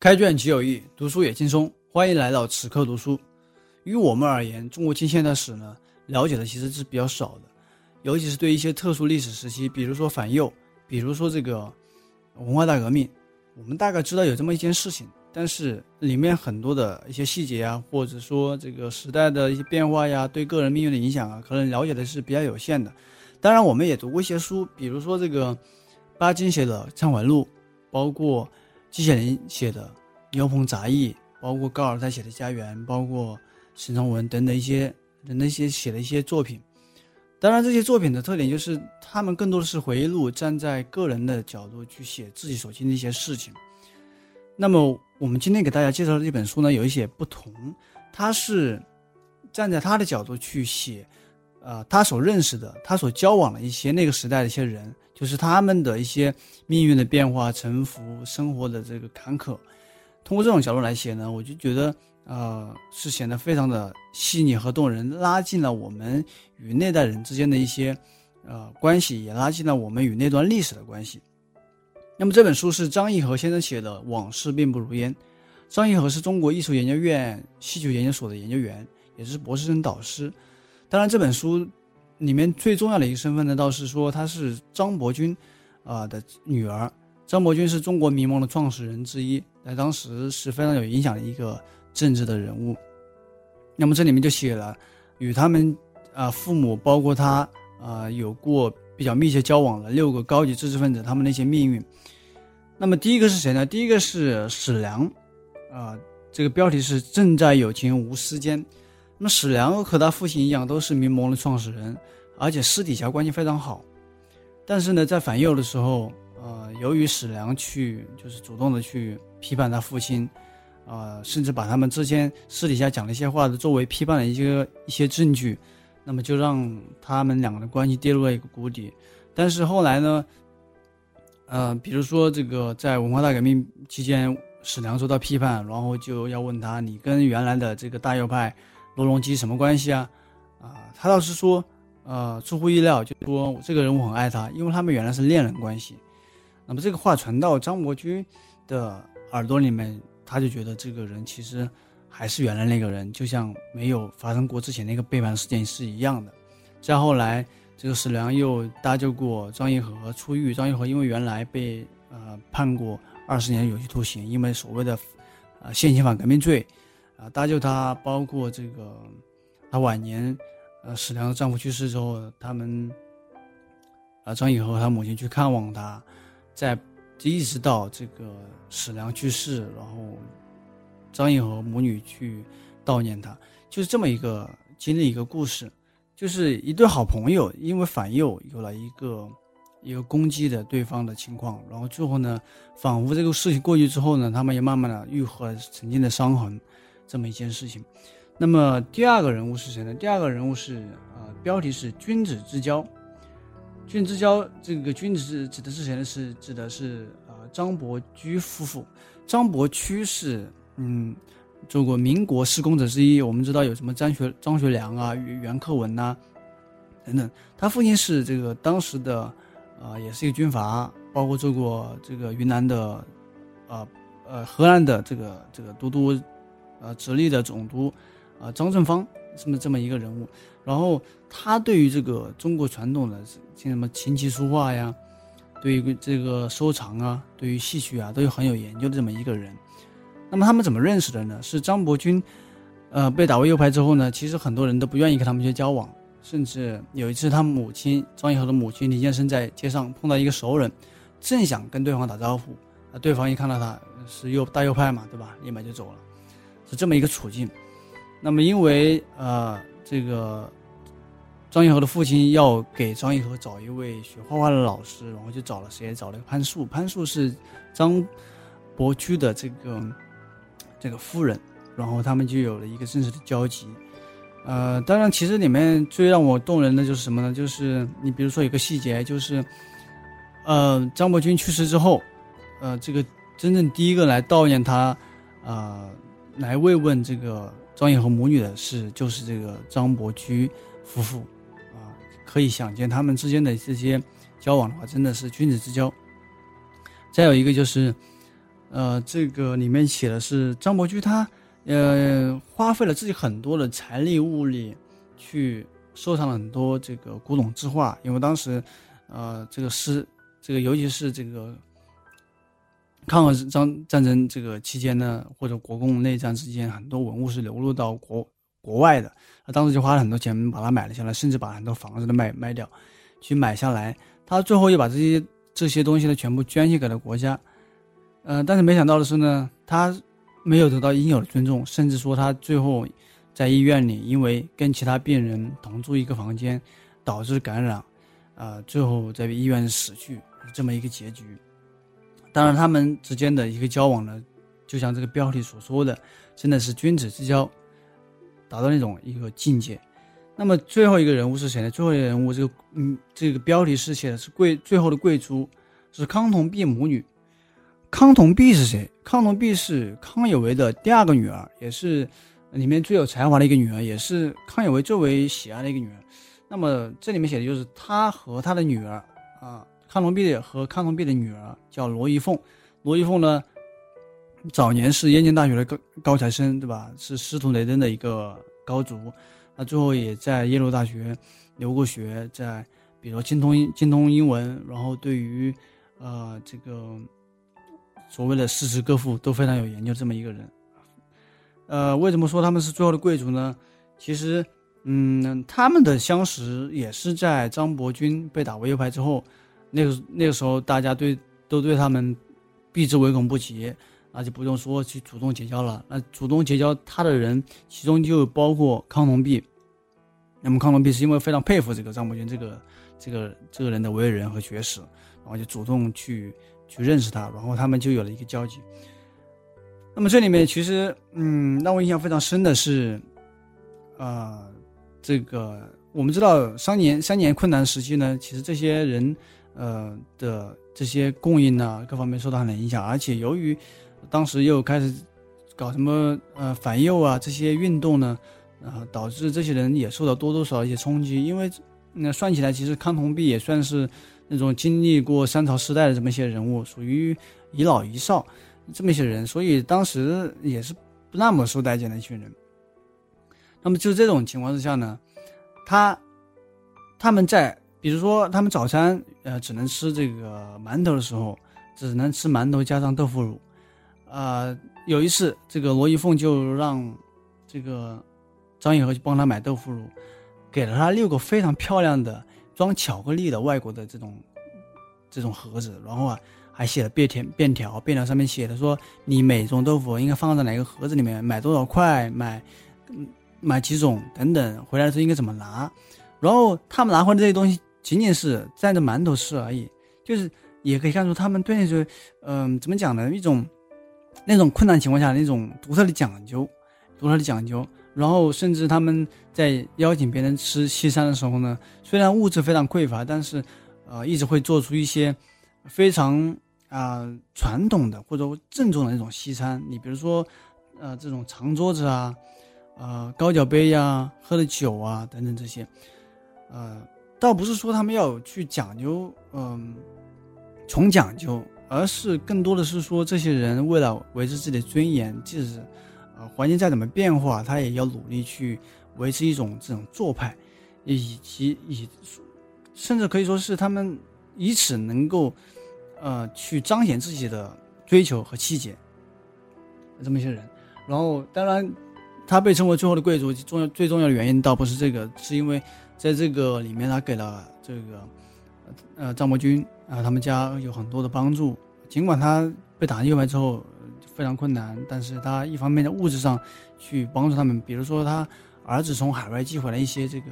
开卷即有益，读书也轻松。欢迎来到此刻读书。于我们而言，中国近现代史呢，了解的其实是比较少的，尤其是对一些特殊历史时期，比如说反右，比如说这个文化大革命，我们大概知道有这么一件事情，但是里面很多的一些细节啊，或者说这个时代的一些变化呀，对个人命运的影响啊，可能了解的是比较有限的。当然，我们也读过一些书，比如说这个巴金写的《忏悔录》，包括。季羡林写的《牛棚杂役》，包括高尔泰写的《家园》，包括沈从文等等一些人的一些写的一些作品。当然，这些作品的特点就是他们更多的是回忆录，站在个人的角度去写自己所经历一些事情。那么，我们今天给大家介绍的这本书呢，有一些不同，他是站在他的角度去写，呃，他所认识的，他所交往的一些那个时代的一些人。就是他们的一些命运的变化、沉浮、生活的这个坎坷，通过这种角度来写呢，我就觉得，呃，是显得非常的细腻和动人，拉近了我们与那代人之间的一些，呃，关系，也拉近了我们与那段历史的关系。那么这本书是张义和先生写的《往事并不如烟》，张义和是中国艺术研究院戏剧研究所的研究员，也是博士生导师。当然，这本书。里面最重要的一个身份呢，倒是说她是张伯钧，啊的女儿。张伯钧是中国民盟的创始人之一，在当时是非常有影响的一个政治的人物。那么这里面就写了与他们啊父母，包括他啊有过比较密切交往的六个高级知识分子，他们的一些命运。那么第一个是谁呢？第一个是史良，啊，这个标题是“正在有情无私间”。那么史良和他父亲一样，都是民盟的创始人，而且私底下关系非常好。但是呢，在反右的时候，呃，由于史良去就是主动的去批判他父亲，啊，甚至把他们之间私底下讲的一些话的作为批判的一些一些证据，那么就让他们两个的关系跌入了一个谷底。但是后来呢，呃，比如说这个在文化大革命期间，史良受到批判，然后就要问他，你跟原来的这个大右派。罗隆基什么关系啊？啊，他倒是说，呃，出乎意料，就说这个人我很爱他，因为他们原来是恋人关系。那么这个话传到张伯钧的耳朵里面，他就觉得这个人其实还是原来那个人，就像没有发生过之前那个背叛事件是一样的。再后来，这个史良又搭救过张义和出狱，张义和因为原来被呃判过二十年有期徒刑，因为所谓的呃现行反革命罪。啊，搭救他，包括这个，他晚年，呃，史良的丈夫去世之后，他们，啊，张以和他母亲去看望他，在一直到这个史良去世，然后张以和母女去悼念他，就是这么一个经历一个故事，就是一对好朋友因为反右有了一个一个攻击的对方的情况，然后最后呢，仿佛这个事情过去之后呢，他们也慢慢的愈合曾经的伤痕。这么一件事情，那么第二个人物是谁呢？第二个人物是呃，标题是君子之交。君子之交，这个君子是指的是谁呢？是指的是呃张伯驹夫妇。张伯驹是嗯，做过民国施工者之一。我们知道有什么张学张学良啊、袁克文呐等等。他父亲是这个当时的啊，也是一个军阀，包括做过这个云南的啊呃河南的这个这个都督。呃，直隶的总督，啊，张正芳这么这么一个人物，然后他对于这个中国传统的像什么琴棋书画呀，对于这个收藏啊，对于戏曲啊，都有很有研究的这么一个人。那么他们怎么认识的呢？是张伯钧，呃，被打为右派之后呢，其实很多人都不愿意跟他们去交往，甚至有一次他母亲张艺和的母亲李建生在街上碰到一个熟人，正想跟对方打招呼，啊，对方一看到他是右大右派嘛，对吧？立马就走了。是这么一个处境，那么因为呃，这个张艺和的父亲要给张艺和找一位学画画的老师，然后就找了谁？找了潘树。潘树是张伯驹的这个这个夫人，然后他们就有了一个正式的交集。呃，当然，其实里面最让我动人的就是什么呢？就是你比如说有个细节，就是呃，张伯钧去世之后，呃，这个真正第一个来悼念他，啊。来慰问这个张颖和母女的是，就是这个张伯驹夫妇，啊，可以想见他们之间的这些交往的话，真的是君子之交。再有一个就是，呃，这个里面写的是张伯驹他呃花费了自己很多的财力物力去收藏了很多这个古董字画，因为当时呃这个诗这个尤其是这个抗日战战争这个期间呢，或者国共内战之间，很多文物是流入到国国外的，他当时就花了很多钱把它买了下来，甚至把很多房子都卖卖掉去买下来，他最后又把这些这些东西呢全部捐献给了国家。呃，但是没想到的是呢，他没有得到应有的尊重，甚至说他最后在医院里，因为跟其他病人同住一个房间，导致感染，啊，最后在医院死去，这么一个结局。当然，他们之间的一个交往呢，就像这个标题所说的，真的是君子之交，达到那种一个境界。那么最后一个人物是谁呢？最后一个人物，这个嗯，这个标题是写的是贵最后的贵族，是康同弼母女。康同弼是谁？康同弼是康有为的第二个女儿，也是里面最有才华的一个女儿，也是康有为最为喜爱的一个女儿。那么这里面写的就是他和他的女儿啊，康同弼和康同弼的女儿叫罗一凤。罗一凤呢，早年是燕京大学的高高材生，对吧？是司徒雷登的一个高足。那最后也在耶鲁大学留过学，在比如精通精通英文，然后对于呃这个。所谓的诗词歌赋都非常有研究，这么一个人，呃，为什么说他们是最后的贵族呢？其实，嗯，他们的相识也是在张伯钧被打为右派之后，那个那个时候大家对都对他们避之唯恐不及，那就不用说去主动结交了。那主动结交他的人，其中就包括康龙弼。那么康龙弼是因为非常佩服这个张伯钧这个这个这个人的为人和学识，然后就主动去。去认识他，然后他们就有了一个交集。那么这里面其实，嗯，让我印象非常深的是，啊，这个我们知道三年三年困难时期呢，其实这些人，呃的这些供应呢，各方面受到很大影响，而且由于当时又开始搞什么呃反右啊这些运动呢，啊，导致这些人也受到多多少少一些冲击。因为那算起来，其实康同弼也算是。那种经历过三朝时代的这么一些人物，属于遗老遗少这么一些人，所以当时也是不那么受待见的一群人。那么就这种情况之下呢，他他们在比如说他们早餐呃只能吃这个馒头的时候，只能吃馒头加上豆腐乳。啊，有一次这个罗一凤就让这个张一和去帮他买豆腐乳，给了他六个非常漂亮的。装巧克力的外国的这种这种盒子，然后啊还写了便条，便条便条上面写的说你每种豆腐应该放在哪个盒子里面，买多少块，买买几种等等，回来的时候应该怎么拿。然后他们拿回来这些东西仅仅是蘸着馒头吃而已，就是也可以看出他们对那种嗯怎么讲呢一种那种困难情况下那种独特的讲究，独特的讲究。然后，甚至他们在邀请别人吃西餐的时候呢，虽然物质非常匮乏，但是，呃，一直会做出一些非常啊传统的或者正宗的那种西餐。你比如说，呃，这种长桌子啊，呃，高脚杯呀，喝的酒啊等等这些，呃，倒不是说他们要去讲究，嗯，穷讲究，而是更多的是说，这些人为了维持自己的尊严，即使。啊，环境再怎么变化，他也要努力去维持一种这种做派，以及以，甚至可以说是他们以此能够，呃，去彰显自己的追求和气节，这么一些人。然后，当然，他被称为最后的贵族，重要最重要的原因倒不是这个，是因为在这个里面，他给了这个，呃，张伯钧啊，他们家有很多的帮助，尽管他被打右派之后。非常困难，但是他一方面在物质上去帮助他们，比如说他儿子从海外寄回来一些这个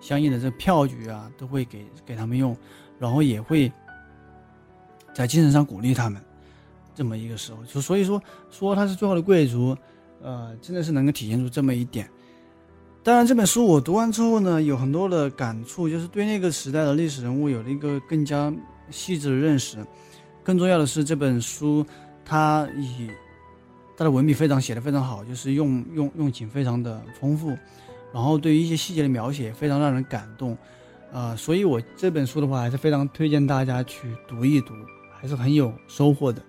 相应的这票据啊，都会给给他们用，然后也会在精神上鼓励他们。这么一个时候，就所以说说他是最后的贵族，呃，真的是能够体现出这么一点。当然，这本书我读完之后呢，有很多的感触，就是对那个时代的历史人物有了一个更加细致的认识。更重要的是，这本书。它以它的文笔非常写的非常好，就是用用用情非常的丰富，然后对于一些细节的描写非常让人感动，呃，所以我这本书的话还是非常推荐大家去读一读，还是很有收获的。